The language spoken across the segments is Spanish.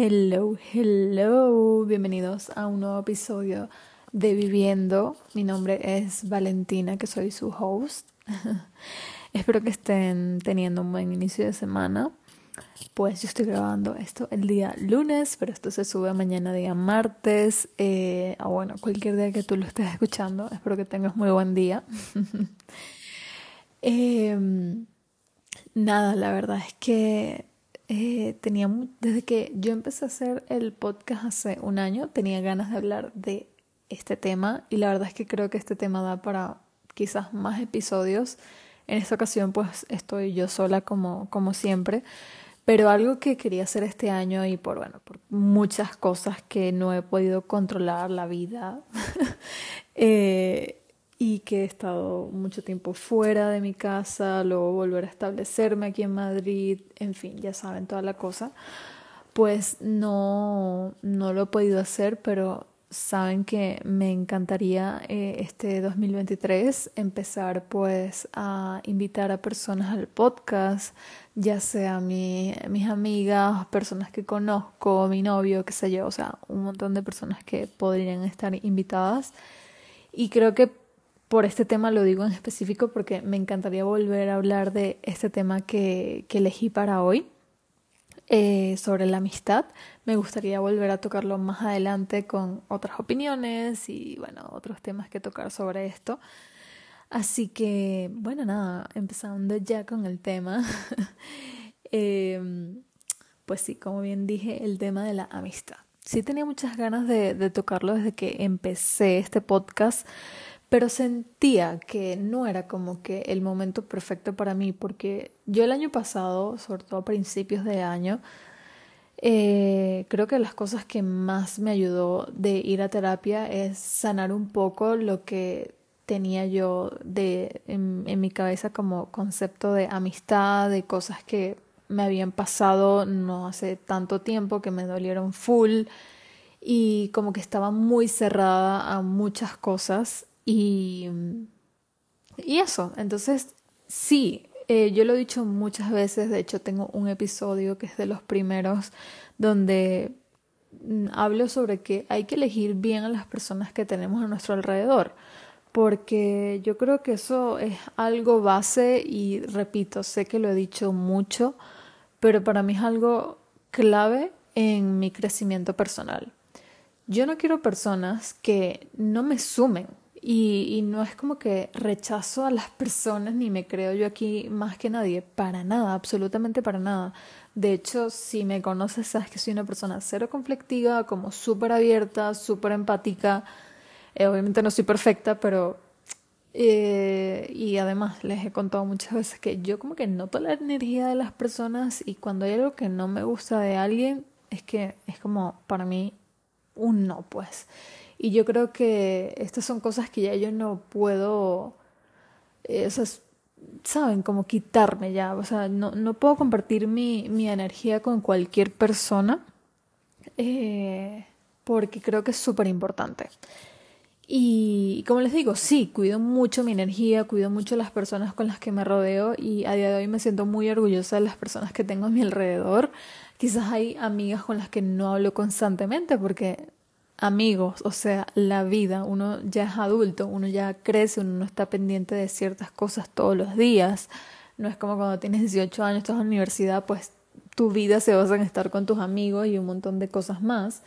Hello, hello, bienvenidos a un nuevo episodio de Viviendo. Mi nombre es Valentina, que soy su host. Espero que estén teniendo un buen inicio de semana. Pues yo estoy grabando esto el día lunes, pero esto se sube mañana día martes. Eh, o bueno, cualquier día que tú lo estés escuchando. Espero que tengas muy buen día. Em, nada, la verdad es que eh, tenía, desde que yo empecé a hacer el podcast hace un año, tenía ganas de hablar de este tema y la verdad es que creo que este tema da para quizás más episodios. En esta ocasión pues estoy yo sola como, como siempre, pero algo que quería hacer este año y por, bueno, por muchas cosas que no he podido controlar la vida, eh, y que he estado mucho tiempo fuera de mi casa, luego volver a establecerme aquí en Madrid, en fin, ya saben toda la cosa, pues no, no lo he podido hacer, pero saben que me encantaría eh, este 2023 empezar pues a invitar a personas al podcast, ya sea mi, mis amigas, personas que conozco, mi novio, qué sé yo, o sea, un montón de personas que podrían estar invitadas. Y creo que por este tema lo digo en específico porque me encantaría volver a hablar de este tema que, elegí para hoy, eh, sobre la amistad. Me gustaría volver a tocarlo más adelante con otras opiniones y, bueno, otros temas que tocar sobre esto. Así que, bueno, nada, empezando ya con el tema. Em, pues sí, como bien dije, el tema de la amistad. Sí tenía muchas ganas de, de tocarlo desde que empecé este podcast pero sentía que no era como que el momento perfecto para mí, porque yo el año pasado, sobre todo a principios de año, eh, creo que las cosas que más me ayudó de ir a terapia es sanar un poco lo que tenía yo de en, en mi cabeza como concepto de amistad, de cosas que me habían pasado no hace tanto tiempo, que me dolieron full y como que estaba muy cerrada a muchas cosas y, y eso, entonces sí, eh, yo lo he dicho muchas veces, de hecho tengo un episodio que es de los primeros donde mm, hablo sobre que hay que elegir bien a las personas que tenemos a nuestro alrededor, porque yo creo que eso es algo base y repito, sé que lo he dicho mucho, pero para mí es algo clave en mi crecimiento personal. Yo no quiero personas que no me sumen, y, no es como que rechazo a las personas ni me creo yo aquí más que nadie, para nada, absolutamente para nada. De hecho, si me conoces, sabes que soy una persona cero conflictiva, como súper abierta, súper empática. Eh, obviamente no soy perfecta, pero... Eh, y además les he contado muchas veces que yo como que noto la energía de las personas y cuando hay algo que no me gusta de alguien, es que es como para mí un no, pues. Y yo creo que estas son cosas que ya yo no puedo, esas, saben, como quitarme ya. O sea, no, no puedo compartir mi, mi energía con cualquier persona eh, porque creo que es súper importante. Y como les digo, sí, cuido mucho mi energía, cuido mucho las personas con las que me rodeo y a día de hoy me siento muy orgullosa de las personas que tengo a mi alrededor. Quizás hay amigas con las que no hablo constantemente porque amigos, o sea, la vida, uno ya es adulto, uno ya crece, uno no está pendiente de ciertas cosas todos los días. No es como cuando tienes 18 años, estás en la universidad, pues tu vida se basa en estar con tus amigos y un montón de cosas más.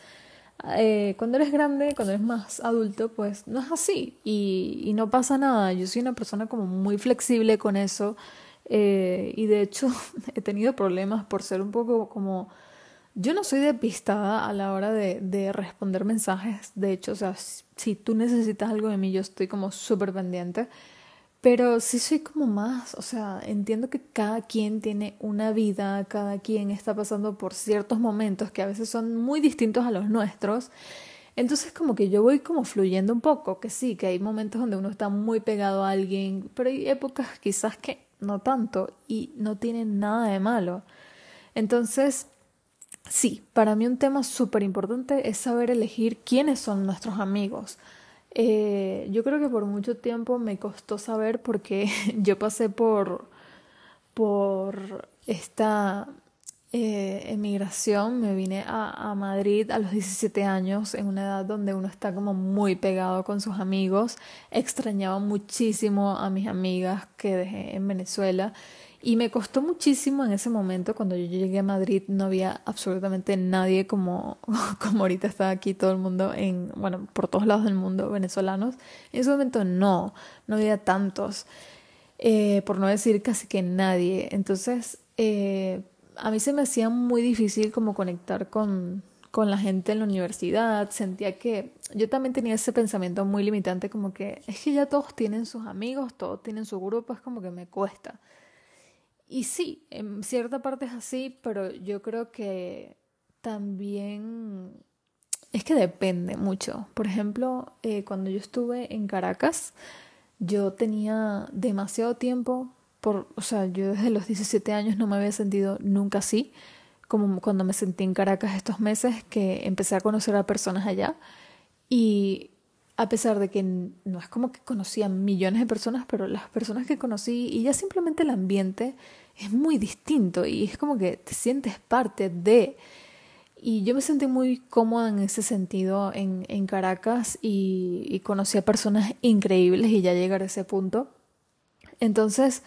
Eh, cuando eres grande, cuando eres más adulto, pues no es así y, no pasa nada. Yo soy una persona como muy flexible con eso eh, y de hecho he tenido problemas por ser un poco como yo no soy depistada a la hora de, de responder mensajes. De hecho, o sea, si tú necesitas algo de mí, yo estoy como súper pendiente. Pero sí soy como más, o sea, entiendo que cada quien tiene una vida, cada quien está pasando por ciertos momentos que a veces son muy distintos a los nuestros. Entonces como que yo voy como fluyendo un poco, que sí, que hay momentos donde uno está muy pegado a alguien, pero hay épocas quizás que no tanto y no tienen nada de malo. Entonces, Sí, para mí un tema súper importante es saber elegir quiénes son nuestros amigos. Eh, yo creo que por mucho tiempo me costó saber porque yo pasé por, por esta eh, emigración, me vine a, a, Madrid a los 17 años, en una edad donde uno está como muy pegado con sus amigos. Extrañaba muchísimo a mis amigas que dejé en Venezuela y me costó muchísimo en ese momento, cuando yo llegué a Madrid, no había absolutamente nadie como, como ahorita está aquí todo el mundo, en, bueno, por todos lados del mundo, venezolanos. En ese momento no, no había tantos, eh, por no decir casi que nadie. Entonces, eh, a mí se me hacía muy difícil como conectar con, con la gente en la universidad, sentía que yo también tenía ese pensamiento muy limitante como que es que ya todos tienen sus amigos, todos tienen su grupo, es como que me cuesta. Y sí, en cierta parte es así, pero yo creo que también es que depende mucho. Por ejemplo, eh, cuando yo estuve en Caracas, yo tenía demasiado tiempo por, o sea, yo desde los 17 años no me había sentido nunca así, como cuando me sentí en Caracas estos meses, que empecé a conocer a personas allá y a pesar de que no es como que conocía millones de personas, pero las personas que conocí y ya simplemente el ambiente es muy distinto y es como que te sientes parte de... Y yo me sentí muy cómoda en ese sentido en, en Caracas y, conocí a personas increíbles y ya llegar a ese punto. Entonces,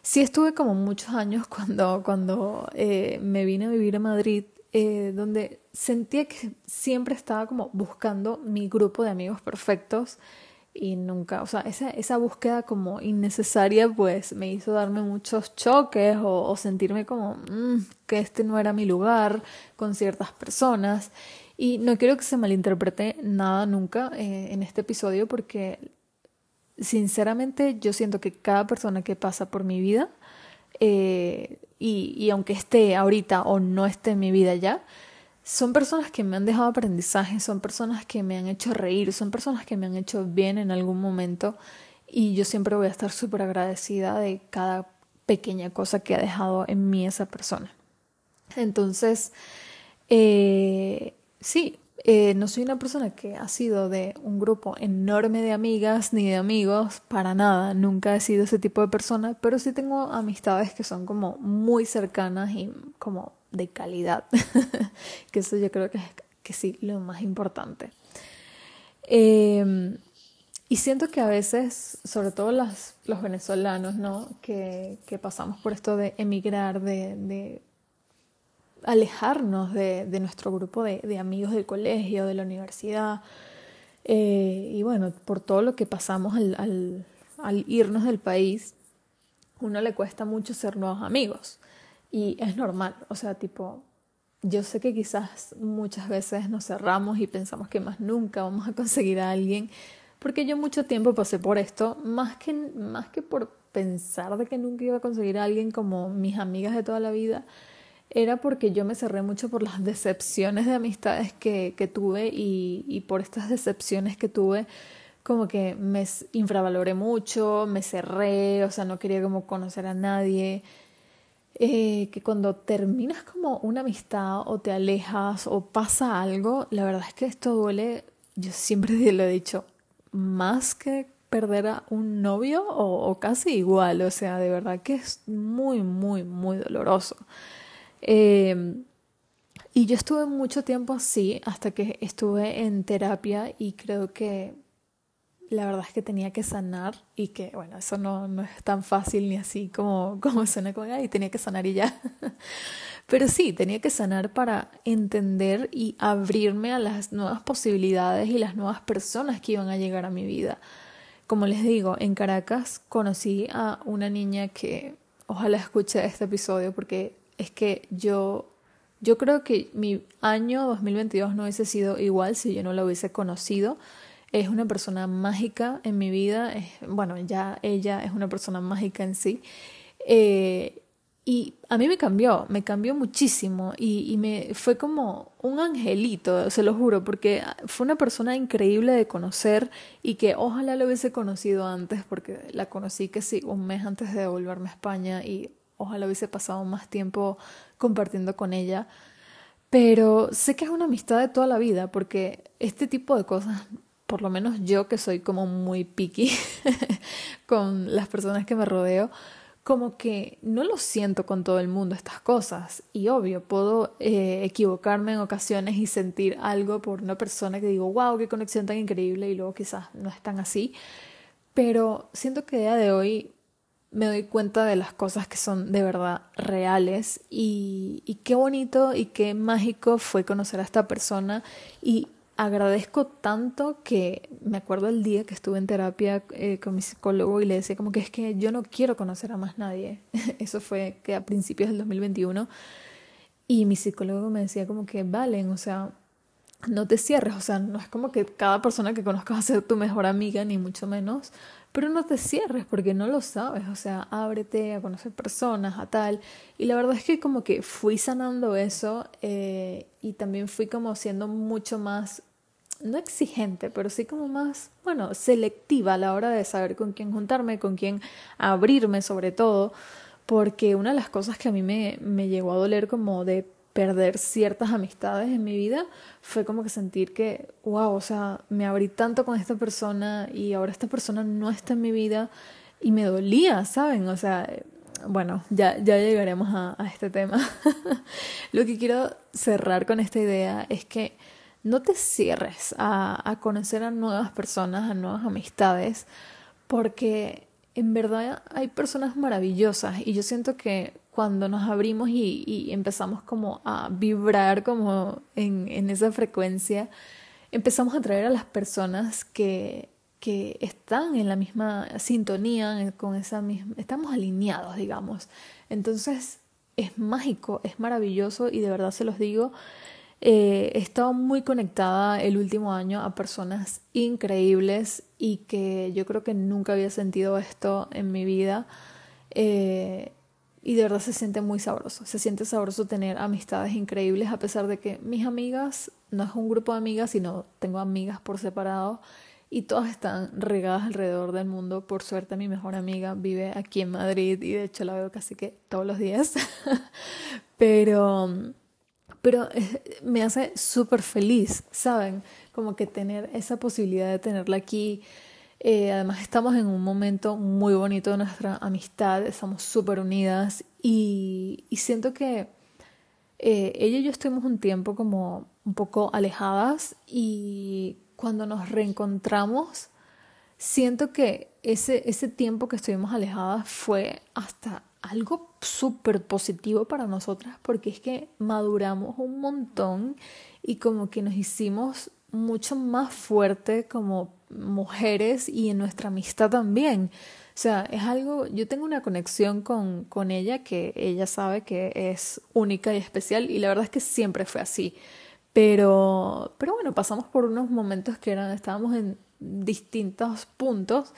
sí estuve como muchos años cuando, cuando eh, me vine a vivir a Madrid, eh, donde sentía que siempre estaba como buscando mi grupo de amigos perfectos y nunca, o sea, esa, esa búsqueda como innecesaria pues me hizo darme muchos choques o, sentirme como mm, que este no era mi lugar con ciertas personas y no quiero que se malinterprete nada nunca eh, en este episodio porque sinceramente yo siento que cada persona que pasa por mi vida, eh, y, y aunque esté ahorita o no esté en mi vida ya, son personas que me han dejado aprendizaje, son personas que me han hecho reír, son personas que me han hecho bien en algún momento y yo siempre voy a estar súper agradecida de cada pequeña cosa que ha dejado en mí esa persona. Entonces, eh, sí, eh, no soy una persona que ha sido de un grupo enorme de amigas ni de amigos, para nada, nunca he sido ese tipo de persona, pero sí tengo amistades que son como muy cercanas y como de calidad, que eso yo creo que es que sí, lo más importante. Em, y siento que a veces, sobre todo las, los venezolanos, ¿no? Que, que pasamos por esto de emigrar, de alejarnos de, de nuestro grupo de, de, amigos del colegio, de la universidad. Eh, y bueno, por todo lo que pasamos al, irnos del país, uno le cuesta mucho ser nuevos amigos. Y es normal, o sea, tipo, yo sé que quizás muchas veces nos cerramos y pensamos que más nunca vamos a conseguir a alguien, porque yo mucho tiempo pasé por esto, más que, más que por pensar de que nunca iba a conseguir a alguien como mis amigas de toda la vida, era porque yo me cerré mucho por las decepciones de amistades que, que tuve y, y, por estas decepciones que tuve como que me infravaloré mucho, me cerré, o sea, no quería como conocer a nadie. Eh, que cuando terminas como una amistad o te alejas o pasa algo, la verdad es que esto duele, yo siempre lo he dicho, más que perder a un novio o, o casi igual, o sea, de verdad que es muy, muy, muy doloroso. Eh, y yo estuve mucho tiempo así hasta que estuve en terapia y creo que la verdad es que tenía que sanar y que, bueno, eso no, no es tan fácil ni así como, como suena como, y tenía que sanar y ya. Pero sí, tenía que sanar para entender y abrirme a las nuevas posibilidades y las nuevas personas que iban a llegar a mi vida. Como les digo, en Caracas conocí a una niña que ojalá escuche este episodio porque es que yo, yo creo que mi año 2022 no hubiese sido igual si yo no la hubiese conocido. Es una persona mágica en mi vida, bueno, ya ella es una persona mágica en sí. Eh, y a mí me cambió, me cambió muchísimo y, me fue como un angelito, se lo juro, porque fue una persona increíble de conocer y que ojalá lo hubiese conocido antes, porque la conocí que sí, un mes antes de volverme a España y ojalá hubiese pasado más tiempo compartiendo con ella. Pero sé que es una amistad de toda la vida, porque este tipo de cosas, por lo menos yo que soy como muy picky con las personas que me rodeo, como que no lo siento con todo el mundo estas cosas. Y obvio, puedo eh, equivocarme en ocasiones y sentir algo por una persona que digo, wow, qué conexión tan increíble y luego quizás no es tan así. Pero siento que a día de hoy me doy cuenta de las cosas que son de verdad reales y, qué bonito y qué mágico fue conocer a esta persona. Y agradezco tanto que me acuerdo el día que estuve en terapia eh, con mi psicólogo y le decía como que es que yo no quiero conocer a más nadie. Eso fue que a principios del 2021 y mi psicólogo me decía como que valen, o sea, no te cierres, o sea, no es como que cada persona que conozcas va a ser tu mejor amiga, ni mucho menos, pero no te cierres porque no lo sabes, o sea, ábrete a conocer personas, a tal. Y la verdad es que como que fui sanando eso eh, y también fui como siendo mucho más, no exigente, pero sí como más, bueno, selectiva a la hora de saber con quién juntarme, con quién abrirme sobre todo, porque una de las cosas que a mí me, me llegó a doler como de perder ciertas amistades en mi vida fue como que sentir que, wow, o sea, me abrí tanto con esta persona y ahora esta persona no está en mi vida y me dolía, ¿saben? O sea, bueno, ya, ya llegaremos a, este tema. Lo que quiero cerrar con esta idea es que no te cierres a, a conocer a nuevas personas, a nuevas amistades, porque en verdad hay personas maravillosas y yo siento que cuando nos abrimos y, empezamos como a vibrar como en, esa frecuencia, empezamos a traer a las personas que, que están en la misma sintonía, con esa misma, estamos alineados, digamos. Entonces es mágico, es maravilloso y de verdad se los digo, eh, he estado muy conectada el último año a personas increíbles y que yo creo que nunca había sentido esto en mi vida. Eh, y de verdad se siente muy sabroso. Se siente sabroso tener amistades increíbles a pesar de que mis amigas no es un grupo de amigas, sino tengo amigas por separado y todas están regadas alrededor del mundo. Por suerte mi mejor amiga vive aquí en Madrid y de hecho la veo casi que todos los días. pero pero me hace súper feliz, ¿saben? Como que tener esa posibilidad de tenerla aquí eh, además estamos en un momento muy bonito de nuestra amistad, estamos súper unidas y, y, siento que eh, ella y yo estuvimos un tiempo como un poco alejadas y cuando nos reencontramos siento que ese, ese tiempo que estuvimos alejadas fue hasta algo súper positivo para nosotras porque es que maduramos un montón y como que nos hicimos mucho más fuerte como mujeres y en nuestra amistad también. O sea, es algo, yo tengo una conexión con, con ella que ella sabe que es única y especial y la verdad es que siempre fue así. Pero, pero bueno, pasamos por unos momentos que eran, estábamos en distintos puntos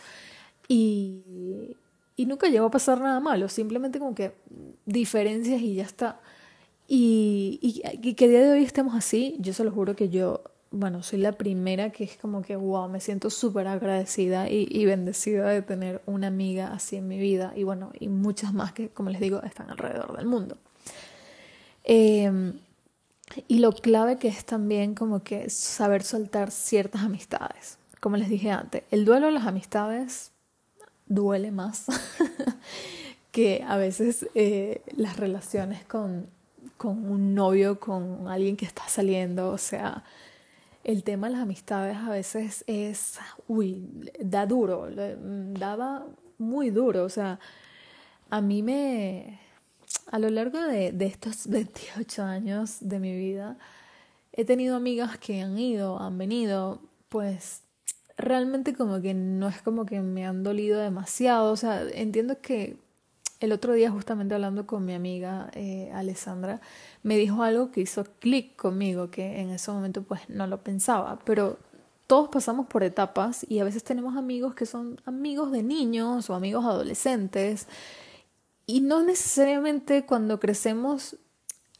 y, y nunca llegó a pasar nada malo, simplemente como que diferencias y ya está. Y, y, que a día de hoy estemos así, yo se lo juro que yo bueno, soy la primera que es como que, wow, me siento súper agradecida y, bendecida de tener una amiga así en mi vida y bueno, y muchas más que, como les digo, están alrededor del mundo. Em, y lo clave que es también como que saber soltar ciertas amistades. Como les dije antes, el duelo de las amistades duele más que a veces eh, las relaciones con, con un novio, con alguien que está saliendo, o sea, el tema de las amistades a veces es, uy, da duro, daba muy duro, o sea, a mí me, a lo largo de, de estos 28 años de mi vida, he tenido amigas que han ido, han venido, pues realmente como que no es como que me han dolido demasiado, o sea, entiendo que el otro día justamente hablando con mi amiga eh, Alessandra, me dijo algo que hizo clic conmigo, que en ese momento pues no lo pensaba, pero todos pasamos por etapas y a veces tenemos amigos que son amigos de niños o amigos adolescentes. Y no necesariamente cuando crecemos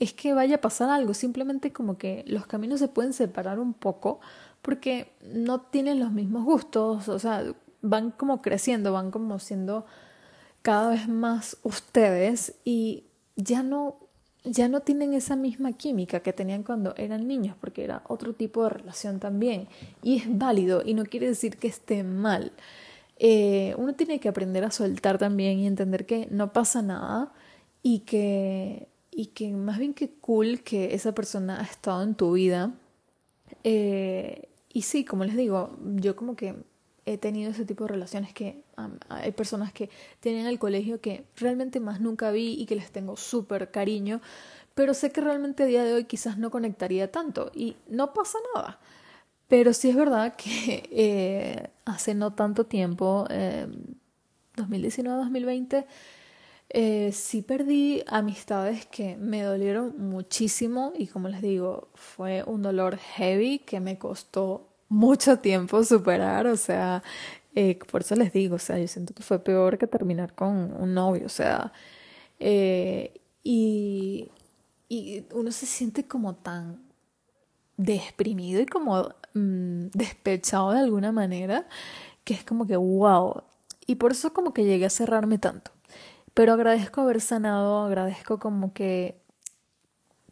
es que vaya a pasar algo, simplemente como que los caminos se pueden separar un poco porque no tienen los mismos gustos, o sea, van como creciendo, van como siendo cada vez más ustedes y ya no ya no tienen esa misma química que tenían cuando eran niños, porque era otro tipo de relación también. Y es válido y no quiere decir que esté mal. eh, uno tiene que aprender a soltar también y entender que no pasa nada y que, y que más bien que cool que esa persona ha estado en tu vida. Eh, y sí, como les digo, yo como que he tenido ese tipo de relaciones que hay personas que tienen el colegio que realmente más nunca vi y que les tengo súper cariño, pero sé que realmente a día de hoy quizás no conectaría tanto y no pasa nada. Pero sí es verdad que eh, hace no tanto tiempo, 2019-2020, eh, sí perdí amistades que me dolieron muchísimo y como les digo, fue un dolor heavy que me costó mucho tiempo superar, o sea, eh, por eso les digo, o sea, yo siento que fue peor que terminar con un novio, o sea, eh, y, y uno se siente como tan desprimido y como mm, despechado de alguna manera, que es como que wow, y por eso como que llegué a cerrarme tanto. Pero agradezco haber sanado, agradezco como que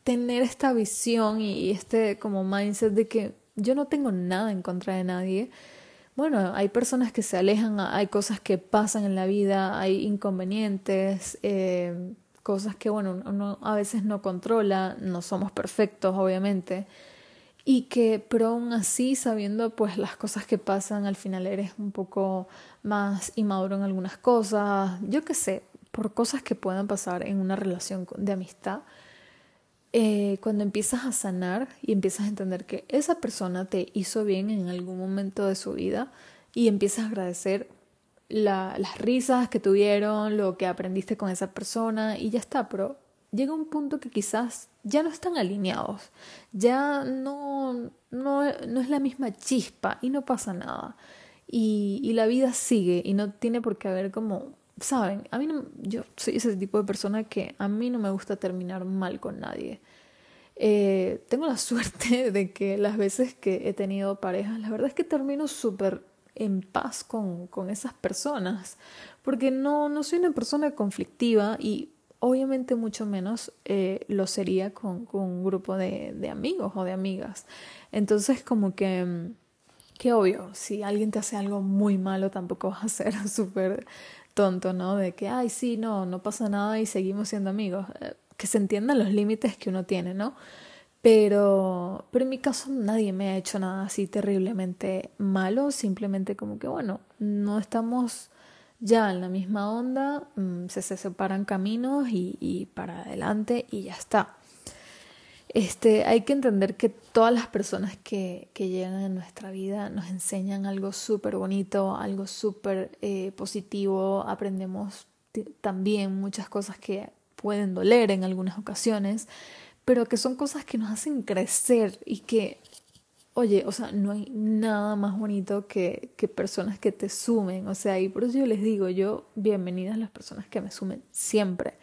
tener esta visión y este como mindset de que yo no tengo nada en contra de nadie. Bueno, hay personas que se alejan, hay cosas que pasan en la vida, hay inconvenientes, eh, cosas que, bueno, uno a veces no controla, no somos perfectos, obviamente, y que, pero aún así, sabiendo pues las cosas que pasan, al final eres un poco más inmaduro en algunas cosas, yo qué sé, por cosas que puedan pasar en una relación de amistad, eh, cuando empiezas a sanar y empiezas a entender que esa persona te hizo bien en algún momento de su vida y empiezas a agradecer las risas que tuvieron, lo que aprendiste con esa persona y ya está, pero llega un punto que quizás ya no están alineados, ya no, no, no es la misma chispa y no pasa nada. Y, y la vida sigue y no tiene por qué haber como saben, a mí no, yo soy ese tipo de persona que a mí no me gusta terminar mal con nadie. Eh, tengo la suerte de que las veces que he tenido parejas, la verdad es que termino súper en paz con, con, esas personas, porque no, no soy una persona conflictiva y obviamente mucho menos eh, lo sería con, con un grupo de, de, amigos o de amigas. Entonces como que, que obvio, si alguien te hace algo muy malo, tampoco vas a ser súper tonto, ¿no? De que, ay, sí, no, no pasa nada y seguimos siendo amigos. Eh, que se entiendan los límites que uno tiene, ¿no? Pero, pero en mi caso nadie me ha hecho nada así terriblemente malo, simplemente como que, bueno, no estamos ya en la misma onda, mm, se, se separan caminos y, y para adelante y ya está. Este, hay que entender que todas las personas que, llegan a nuestra vida nos enseñan algo súper bonito, algo súper eh, positivo, aprendemos también muchas cosas que pueden doler en algunas ocasiones, pero que son cosas que nos hacen crecer y que, oye, o sea, no hay nada más bonito que, que personas que te sumen, o sea, y por eso yo les digo, yo, bienvenidas las personas que me sumen siempre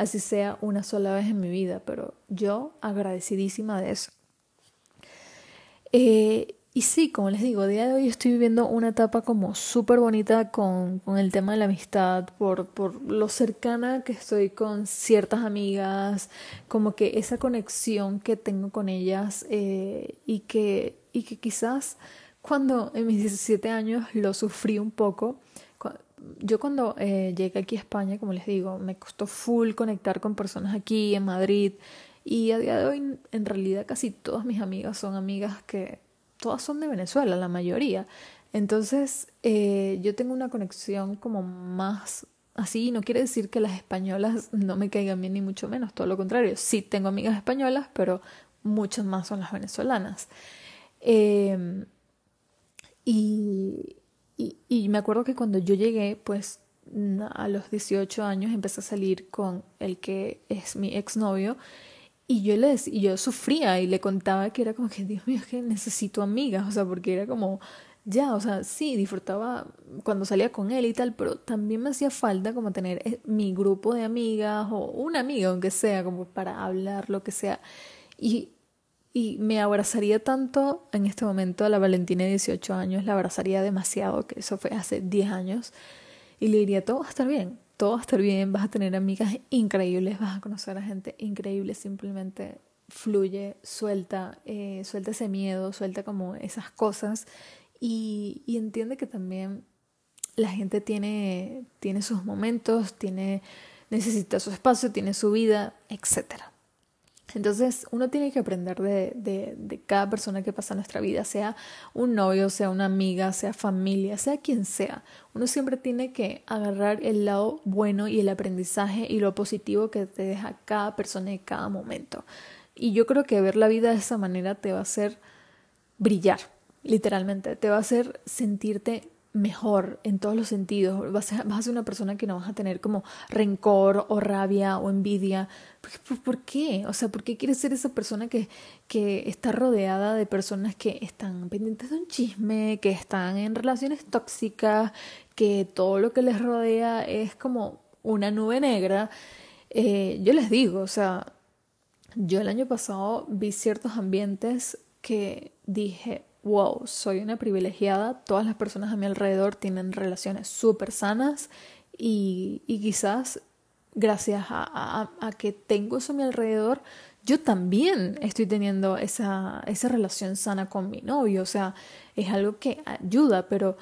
así sea una sola vez en mi vida, pero yo agradecidísima de eso. Eh, y sí, como les digo, a día de hoy estoy viviendo una etapa como súper bonita con, con, el tema de la amistad, por, por lo cercana que estoy con ciertas amigas, como que esa conexión que tengo con ellas eh, y, que, y que quizás cuando en mis 17 años lo sufrí un poco, yo cuando eh, llegué aquí a España, como les digo, me costó full conectar con personas aquí en Madrid y a día de hoy en realidad casi todas mis amigas son amigas que todas son de Venezuela, la mayoría. Entonces eh, yo tengo una conexión como más así, no quiere decir que las españolas no me caigan bien ni mucho menos, todo lo contrario, sí tengo amigas españolas, pero muchas más son las venezolanas. Eh, y, y, me acuerdo que cuando yo llegué, pues a los 18 años empecé a salir con el que es mi exnovio y yo le y yo sufría y le contaba que era como que Dios mío, que necesito amigas, o sea, porque era como ya, o sea, sí, disfrutaba cuando salía con él y tal, pero también me hacía falta como tener eh, mi grupo de amigas o una amiga, aunque sea, como para hablar, lo que sea. Y y me abrazaría tanto en este momento a la Valentina de 18 años, la abrazaría demasiado, que eso fue hace 10 años, y le diría, todo va a estar bien, todo va a estar bien, vas a tener amigas increíbles, vas a conocer a gente increíble, simplemente fluye, suelta, eh, suelta ese miedo, suelta como esas cosas y, y entiende que también la gente tiene, tiene sus momentos, tiene, necesita su espacio, tiene su vida, etc. Entonces uno tiene que aprender de, de, de, cada persona que pasa en nuestra vida, sea un novio, sea una amiga, sea familia, sea quien sea. Uno siempre tiene que agarrar el lado bueno y el aprendizaje y lo positivo que te deja cada persona en cada momento. Y yo creo que ver la vida de esa manera te va a hacer brillar, literalmente, te va a hacer sentirte mejor en todos los sentidos. Vas a, vas a ser una persona que no vas a tener como rencor o rabia o envidia. ¿Por, qué? O sea, ¿por qué quieres ser esa persona que, que está rodeada de personas que están pendientes de un chisme, que están en relaciones tóxicas, que todo lo que les rodea es como una nube negra? Eh, yo les digo, o sea, yo el año pasado vi ciertos ambientes que dije, wow, soy una privilegiada, todas las personas a mi alrededor tienen relaciones súper sanas y, y, quizás gracias a, que tengo eso a mi alrededor, yo también estoy teniendo esa, esa relación sana con mi novio, o sea, es algo que ayuda, pero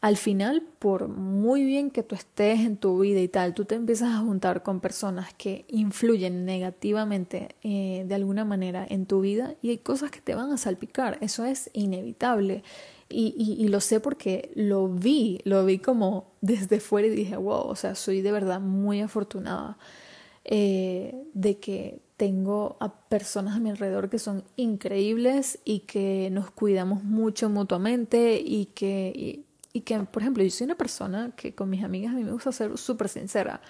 al final, por muy bien que tú estés en tu vida y tal, tú te empiezas a juntar con personas que influyen negativamente eh, de alguna manera en tu vida y hay cosas que te van a salpicar, eso es inevitable. Y, lo sé porque lo vi, lo vi como desde fuera y dije, wow, o sea, soy de verdad muy afortunada eh, de que tengo a personas a mi alrededor que son increíbles y que nos cuidamos mucho mutuamente y que que, por ejemplo, yo soy una persona que con mis amigas a mí me gusta ser súper sincera.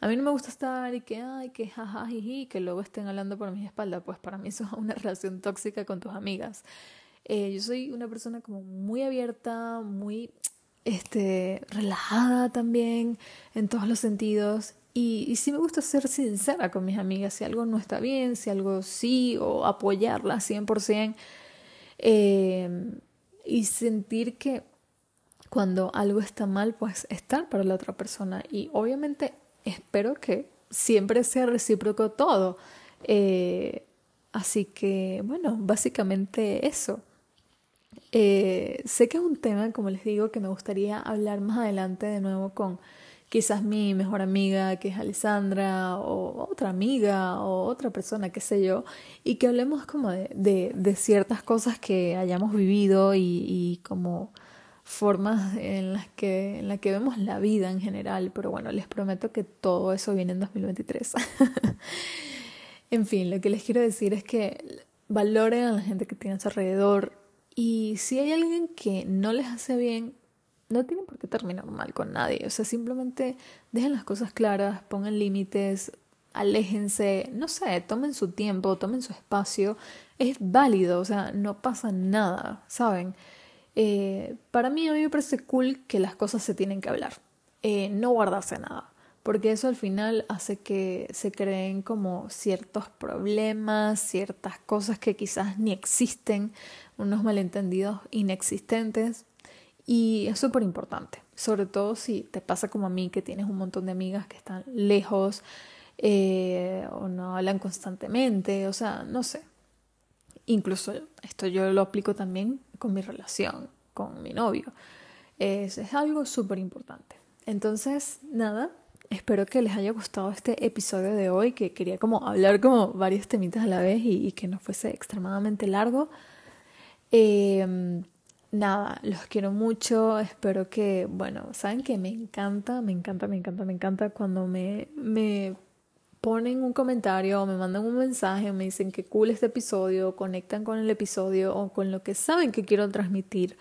A mí no me gusta estar y que, ay, que jaja, que luego estén hablando por mi espalda. Pues para mí eso es una relación tóxica con tus amigas. Eh, yo soy una persona como muy abierta, muy este, relajada también en todos los sentidos. Y, y sí me gusta ser sincera con mis amigas. Si algo no está bien, si algo sí, o apoyarla 100%. Eh, y sentir que cuando algo está mal, pues estar para la otra persona. Y obviamente espero que siempre sea recíproco todo. Eh, así que, bueno, básicamente eso. Eh, sé que es un tema, como les digo, que me gustaría hablar más adelante de nuevo con quizás mi mejor amiga, que es Alessandra, o otra amiga, o otra persona, qué sé yo, y que hablemos como de, ciertas cosas que hayamos vivido y como formas en las que en la que vemos la vida en general, pero bueno, les prometo que todo eso viene en 2023. en fin, lo que les quiero decir es que valoren a la gente que tienen a su alrededor y si hay alguien que no les hace bien, no tienen por qué terminar mal con nadie, o sea, simplemente dejen las cosas claras, pongan límites, aléjense, no sé, tomen su tiempo, tomen su espacio, es válido, o sea, no pasa nada, ¿saben? Eh, para mí a mí me parece cool que las cosas se tienen que hablar, eh, no guardarse nada, porque eso al final hace que se creen como ciertos problemas, ciertas cosas que quizás ni existen, unos malentendidos inexistentes, y es súper importante, sobre todo si te pasa como a mí que tienes un montón de amigas que están lejos eh, o no hablan constantemente, o sea, no sé, Incluso esto yo lo aplico también con mi relación, con mi novio. Es, es algo súper importante. Entonces, nada, espero que les haya gustado este episodio de hoy, que quería como hablar como varios temitas a la vez y, que no fuese extremadamente largo. Em, nada, los quiero mucho, espero que, bueno, saben que me encanta, me encanta, me encanta, me encanta cuando me, me ponen un comentario o me mandan un mensaje me dicen que cool este episodio, conectan con el episodio o con lo que saben que quiero transmitir,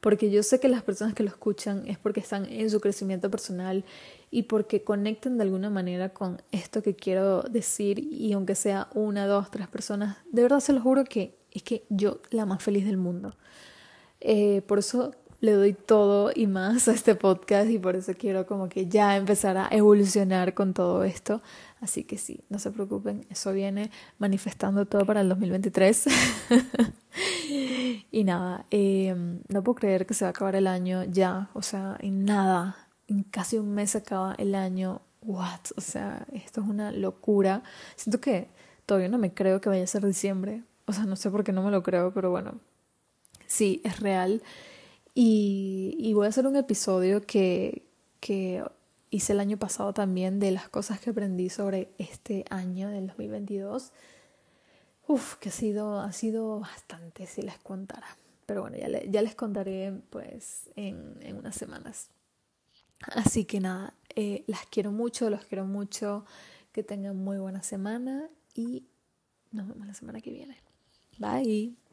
porque yo sé que las personas que lo escuchan es porque están en su crecimiento personal y porque conectan de alguna manera con esto que quiero decir y aunque sea una, dos, tres personas, de verdad se lo juro que es que yo la más feliz del mundo. Eh, por eso le doy todo y más a este podcast y por eso quiero como que ya empezar a evolucionar con todo esto. Así que sí, no se preocupen, eso viene manifestando todo para el 2023. y nada, em, no puedo creer que se va a acabar el año ya, o sea, en nada, en casi un mes se acaba el año. What? O sea, esto es una locura. Siento que todavía no me creo que vaya a ser diciembre. O sea, no sé por qué no me lo creo, pero bueno, sí, es real. Y, voy a hacer un episodio que, que hice el año pasado también de las cosas que aprendí sobre este año del 2022. Uf, que ha sido, ha sido bastante si les contara. Pero bueno, ya, ya les contaré pues en, en, unas semanas. Así que nada, eh, las quiero mucho, los quiero mucho. Que tengan muy buena semana y nos vemos la semana que viene. Bye.